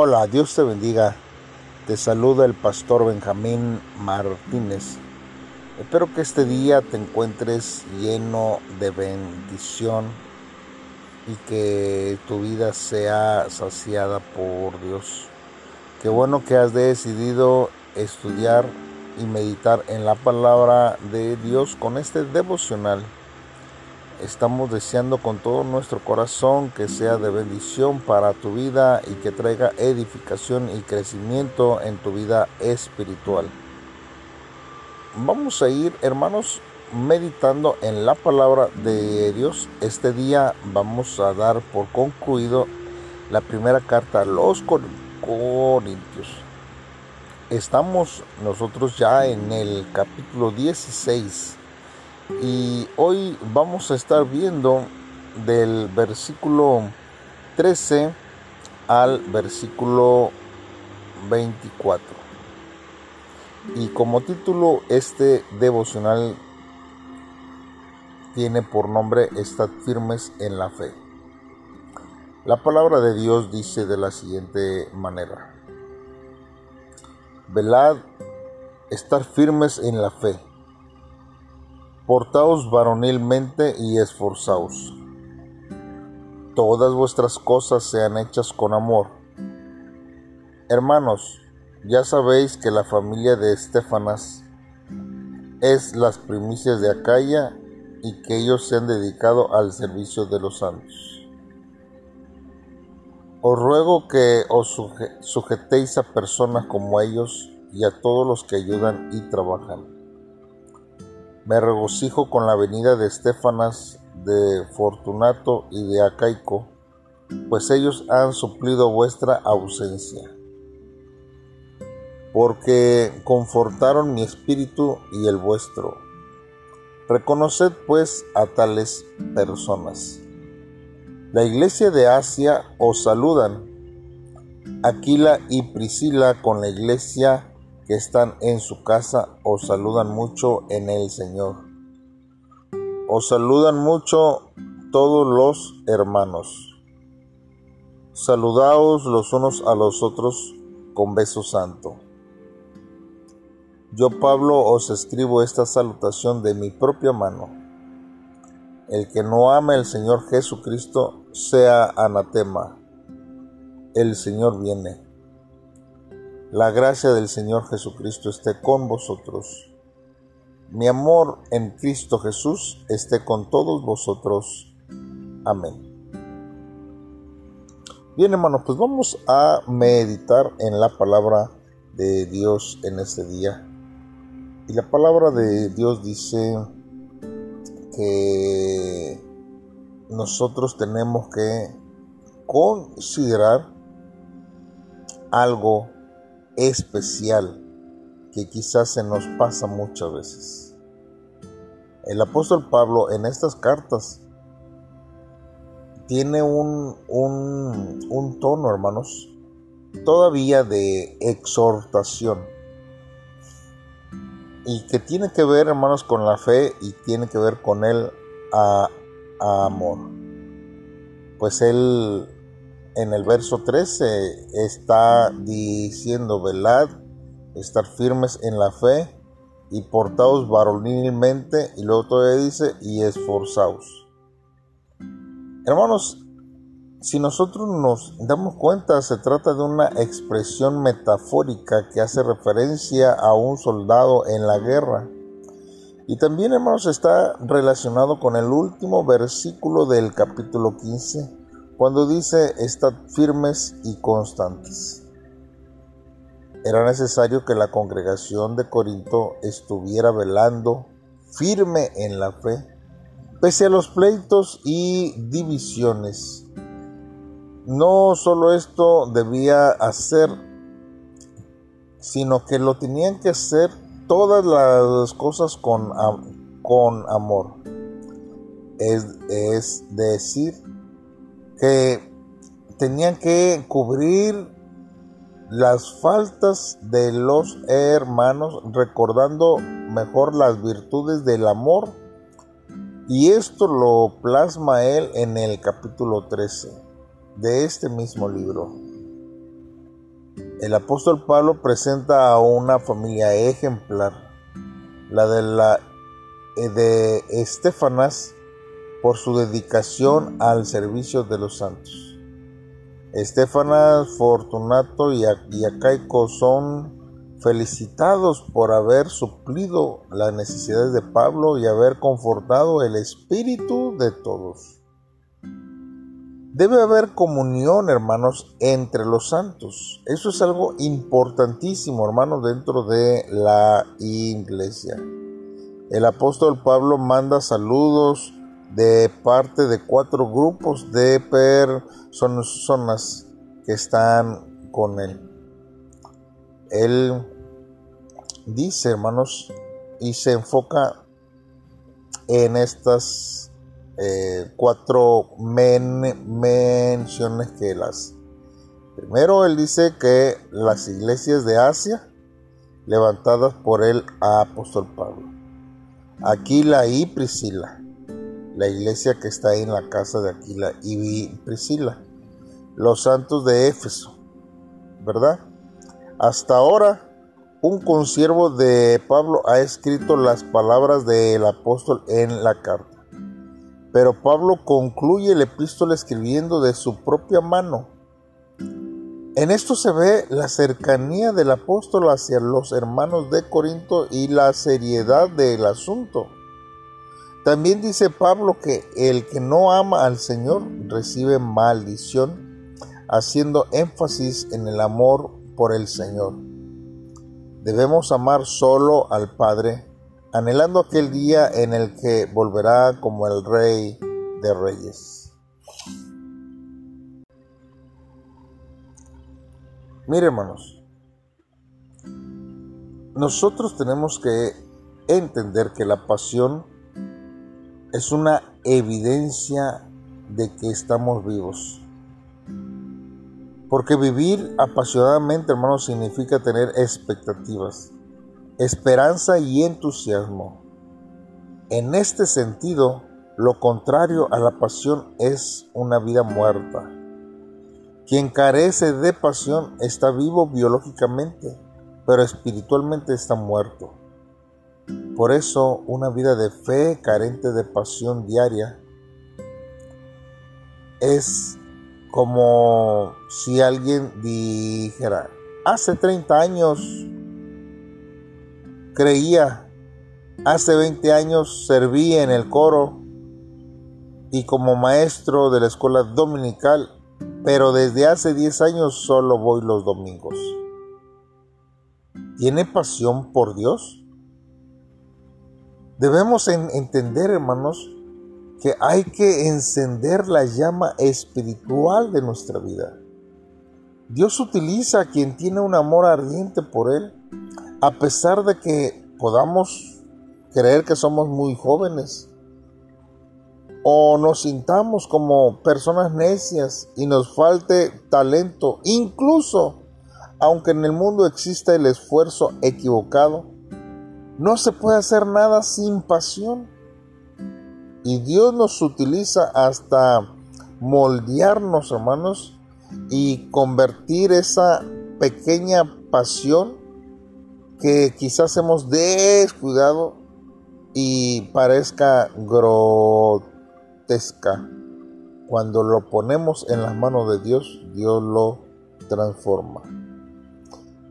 Hola, Dios te bendiga. Te saluda el pastor Benjamín Martínez. Espero que este día te encuentres lleno de bendición y que tu vida sea saciada por Dios. Qué bueno que has decidido estudiar y meditar en la palabra de Dios con este devocional Estamos deseando con todo nuestro corazón que sea de bendición para tu vida y que traiga edificación y crecimiento en tu vida espiritual. Vamos a ir, hermanos, meditando en la palabra de Dios. Este día vamos a dar por concluido la primera carta a los Corintios. Estamos nosotros ya en el capítulo 16 y hoy vamos a estar viendo del versículo 13 al versículo 24. Y como título este devocional tiene por nombre Estad firmes en la fe. La palabra de Dios dice de la siguiente manera. Velad, estar firmes en la fe portaos varonilmente y esforzaos. Todas vuestras cosas sean hechas con amor. Hermanos, ya sabéis que la familia de Estefanas es las primicias de Acaya y que ellos se han dedicado al servicio de los santos. Os ruego que os sujetéis a personas como ellos y a todos los que ayudan y trabajan me regocijo con la venida de Estefanas, de Fortunato y de Acaico, pues ellos han suplido vuestra ausencia. Porque confortaron mi espíritu y el vuestro. Reconoced pues a tales personas. La iglesia de Asia os saludan. Aquila y Priscila con la iglesia que están en su casa os saludan mucho en el Señor. Os saludan mucho todos los hermanos. Saludaos los unos a los otros con beso santo. Yo Pablo os escribo esta salutación de mi propia mano. El que no ama al Señor Jesucristo sea anatema. El Señor viene. La gracia del Señor Jesucristo esté con vosotros. Mi amor en Cristo Jesús esté con todos vosotros. Amén. Bien hermanos, pues vamos a meditar en la palabra de Dios en este día. Y la palabra de Dios dice que nosotros tenemos que considerar algo especial que quizás se nos pasa muchas veces. El apóstol Pablo en estas cartas tiene un, un, tono, hermanos, todavía de exhortación. Y que tiene que ver, hermanos, con la fe y tiene que ver con el amor. Pues él en el verso 13 está diciendo, velad, estar firmes en la fe y portaos varonilmente, y luego todavía dice, y esforzaos. Hermanos, si nosotros nos damos cuenta, se trata de una expresión metafórica que hace referencia a un soldado en la guerra. Y también, hermanos, está relacionado con el último versículo del capítulo 15, cuando dice estad firmes y constantes. Era necesario que la congregación de Corinto estuviera velando firme en la fe, pese a los pleitos y divisiones. No solo esto debía hacer, sino que lo tenían que hacer todas las cosas con, con amor. Es, es decir, que tenían que cubrir las faltas de los hermanos, recordando mejor las virtudes del amor. Y esto lo plasma él en el capítulo 13 de este mismo libro. El apóstol Pablo presenta a una familia ejemplar, la de la eh, de Estefanas por su dedicación al servicio de los santos. Estefanas, Fortunato y Acaico son felicitados por haber suplido las necesidades de Pablo y haber confortado el espíritu de todos. Debe haber comunión, hermanos, entre los santos. Eso es algo importantísimo, hermanos, dentro de la iglesia. El apóstol Pablo manda saludos de parte de cuatro grupos de personas que están con él. Él dice, hermanos, y se enfoca en estas eh, cuatro menciones que él hace. Primero, él dice que las iglesias de Asia, levantadas por el apóstol Pablo. Aquila y Priscila, la iglesia que está en la casa de Aquila y Priscila. Los santos de Éfeso, ¿verdad? Hasta ahora, un consiervo de Pablo ha escrito las palabras del apóstol en la carta. Pero Pablo concluye el epístola escribiendo de su propia mano. En esto se ve la cercanía del apóstol hacia los hermanos de Corinto y la seriedad del asunto. También dice Pablo que el que no ama al Señor recibe maldición, haciendo énfasis en el amor por el Señor. Debemos amar solo al Padre, anhelando aquel día en el que volverá como el Rey de Reyes. Mire hermanos, nosotros tenemos que entender que la pasión es una evidencia de que estamos vivos. Porque vivir apasionadamente, hermanos, significa tener expectativas, esperanza y entusiasmo. En este sentido, lo contrario a la pasión es una vida muerta. Quien carece de pasión está vivo biológicamente, pero espiritualmente está muerto. Por eso, una vida de fe carente de pasión diaria es como si alguien dijera, hace 30 años creía, hace 20 años serví en el coro y como maestro de la escuela dominical, pero desde hace 10 años solo voy los domingos. ¿Tiene pasión por Dios? Debemos entender, hermanos, que hay que encender la llama espiritual de nuestra vida. Dios utiliza a quien tiene un amor ardiente por Él, a pesar de que podamos creer que somos muy jóvenes o nos sintamos como personas necias y nos falte talento, incluso aunque en el mundo exista el esfuerzo equivocado, no se puede hacer nada sin pasión. Y Dios nos utiliza hasta moldearnos, hermanos, y convertir esa pequeña pasión que quizás hemos descuidado y parezca grotesca. Cuando lo ponemos en las manos de Dios, Dios lo transforma.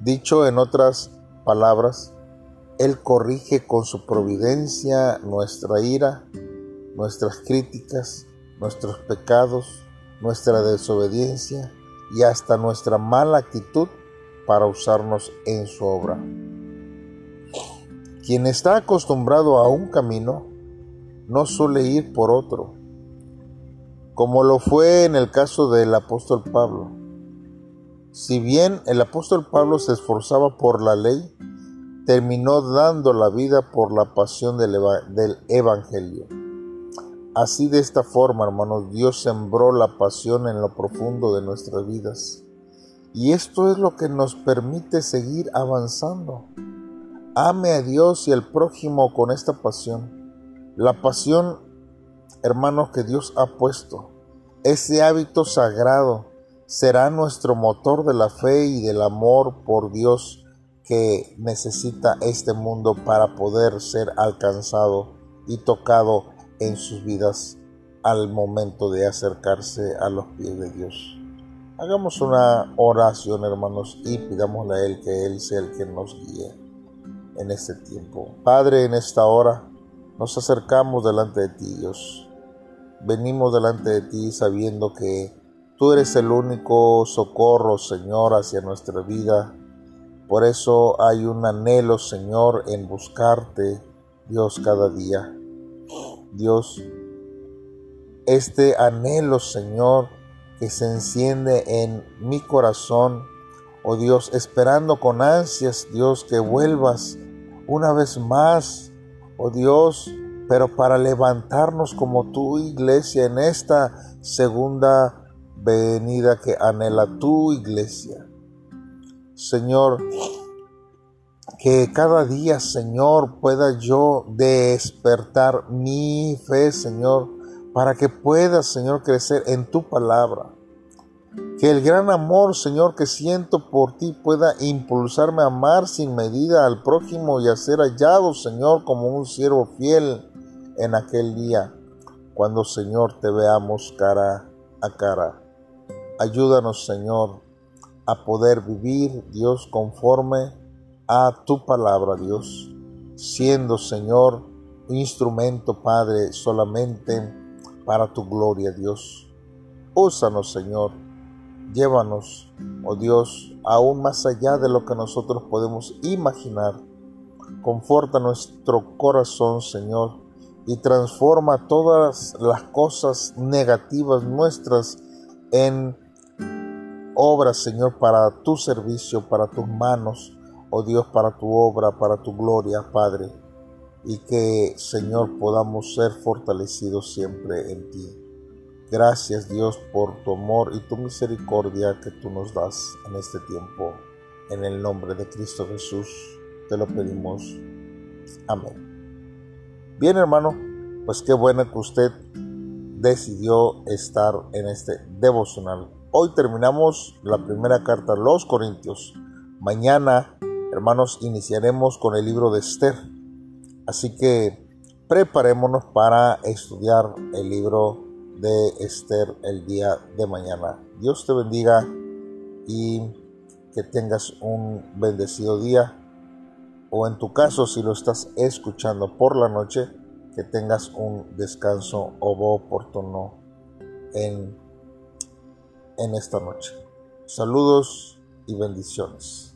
Dicho en otras palabras, Él corrige con su providencia nuestra ira nuestras críticas, nuestros pecados, nuestra desobediencia y hasta nuestra mala actitud para usarnos en su obra. Quien está acostumbrado a un camino no suele ir por otro, como lo fue en el caso del apóstol Pablo. Si bien el apóstol Pablo se esforzaba por la ley, terminó dando la vida por la pasión del, Evangelio. Así de esta forma, hermanos, Dios sembró la pasión en lo profundo de nuestras vidas. Y esto es lo que nos permite seguir avanzando. Ame a Dios y al prójimo con esta pasión. La pasión, hermanos, que Dios ha puesto. Ese hábito sagrado será nuestro motor de la fe y del amor por Dios que necesita este mundo para poder ser alcanzado y tocado en sus vidas al momento de acercarse a los pies de Dios. Hagamos una oración, hermanos, y pidámosle a Él que Él sea el que nos guíe en este tiempo. Padre, en esta hora nos acercamos delante de ti, Dios. Venimos delante de ti sabiendo que tú eres el único socorro, Señor, hacia nuestra vida. Por eso hay un anhelo, Señor, en buscarte, Dios, cada día. Dios, este anhelo, Señor, que se enciende en mi corazón, oh Dios, esperando con ansias, Dios, que vuelvas una vez más, oh Dios, pero para levantarnos como tu iglesia en esta segunda venida que anhela tu iglesia. Señor, que cada día, Señor, pueda yo despertar mi fe, Señor, para que puedas, Señor, crecer en tu palabra. Que el gran amor, Señor, que siento por ti pueda impulsarme a amar sin medida al prójimo y a ser hallado, Señor, como un siervo fiel en aquel día, cuando, Señor, te veamos cara a cara. Ayúdanos, Señor, a poder vivir, Dios, conforme a tu palabra, Dios, siendo, Señor, instrumento, Padre, solamente para tu gloria, Dios. Úsanos, Señor. Llévanos, oh Dios, aún más allá de lo que nosotros podemos imaginar. Conforta nuestro corazón, Señor, y transforma todas las cosas negativas nuestras en obras, Señor, para tu servicio, para tus manos, oh Dios, para tu obra, para tu gloria, Padre y que, Señor, podamos ser fortalecidos siempre en ti. Gracias Dios por tu amor y tu misericordia que tú nos das en este tiempo. En el nombre de Cristo Jesús te lo pedimos. Amén. Bien hermano, pues qué bueno que usted decidió estar en este devocional. Hoy terminamos la primera carta a los Corintios. Mañana, hermanos, iniciaremos con el libro de Esther. Así que preparémonos para estudiar el libro de Esther el día de mañana. Dios te bendiga y que tengas un bendecido día. O en tu caso, si lo estás escuchando por la noche, que tengas un descanso oportuno en, en esta noche. Saludos y bendiciones.